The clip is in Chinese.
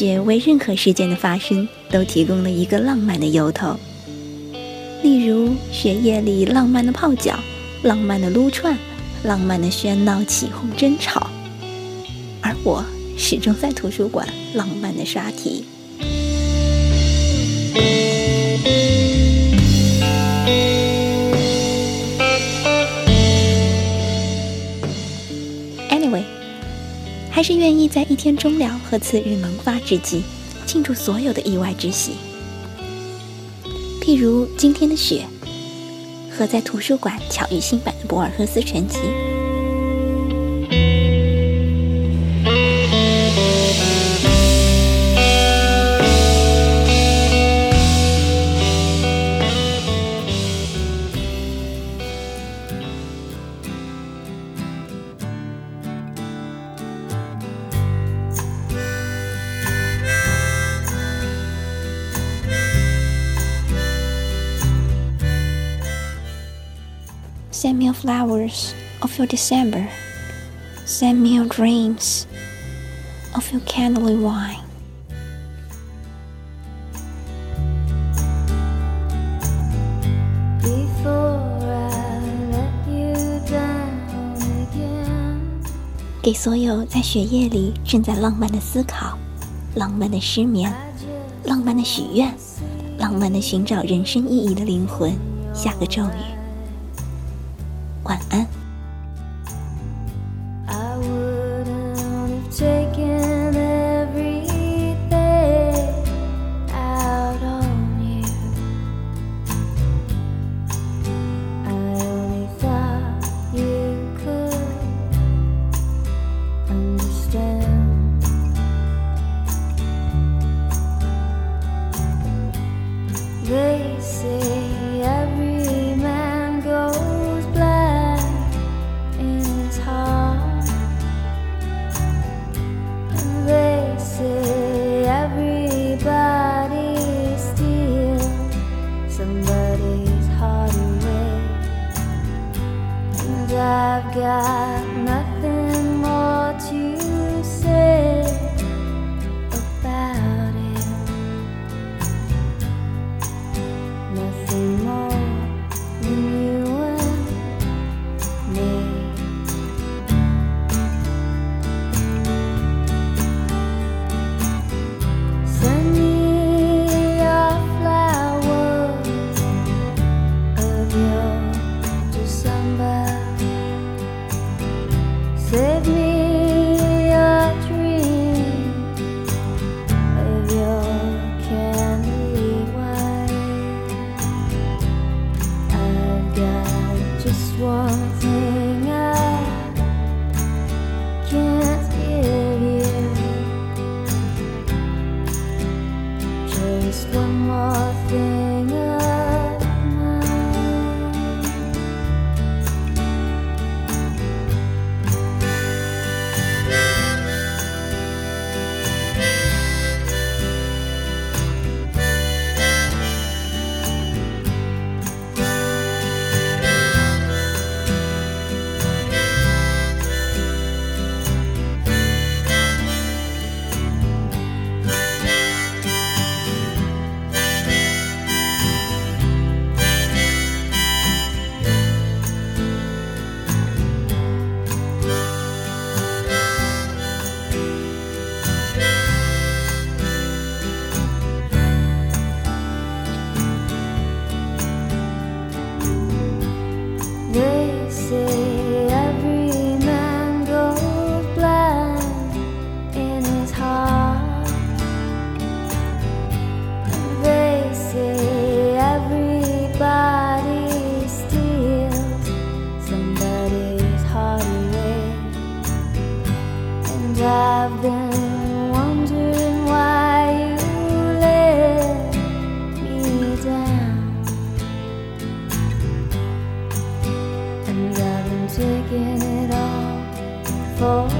雪为任何事件的发生都提供了一个浪漫的由头，例如雪夜里浪漫的泡脚、浪漫的撸串、浪漫的喧闹起哄争吵，而我始终在图书馆浪漫的刷题。还是愿意在一天终了和次日萌发之际，庆祝所有的意外之喜。譬如今天的雪，和在图书馆巧遇新版的博尔赫斯全集。Flowers of your December. Send me your dreams of your candle wine. Before I let you down again. 给所有在雪夜里正在浪漫的思考、浪漫的失眠、浪漫的许愿、浪漫的寻找人生意义的灵魂，下个咒语。晚安。For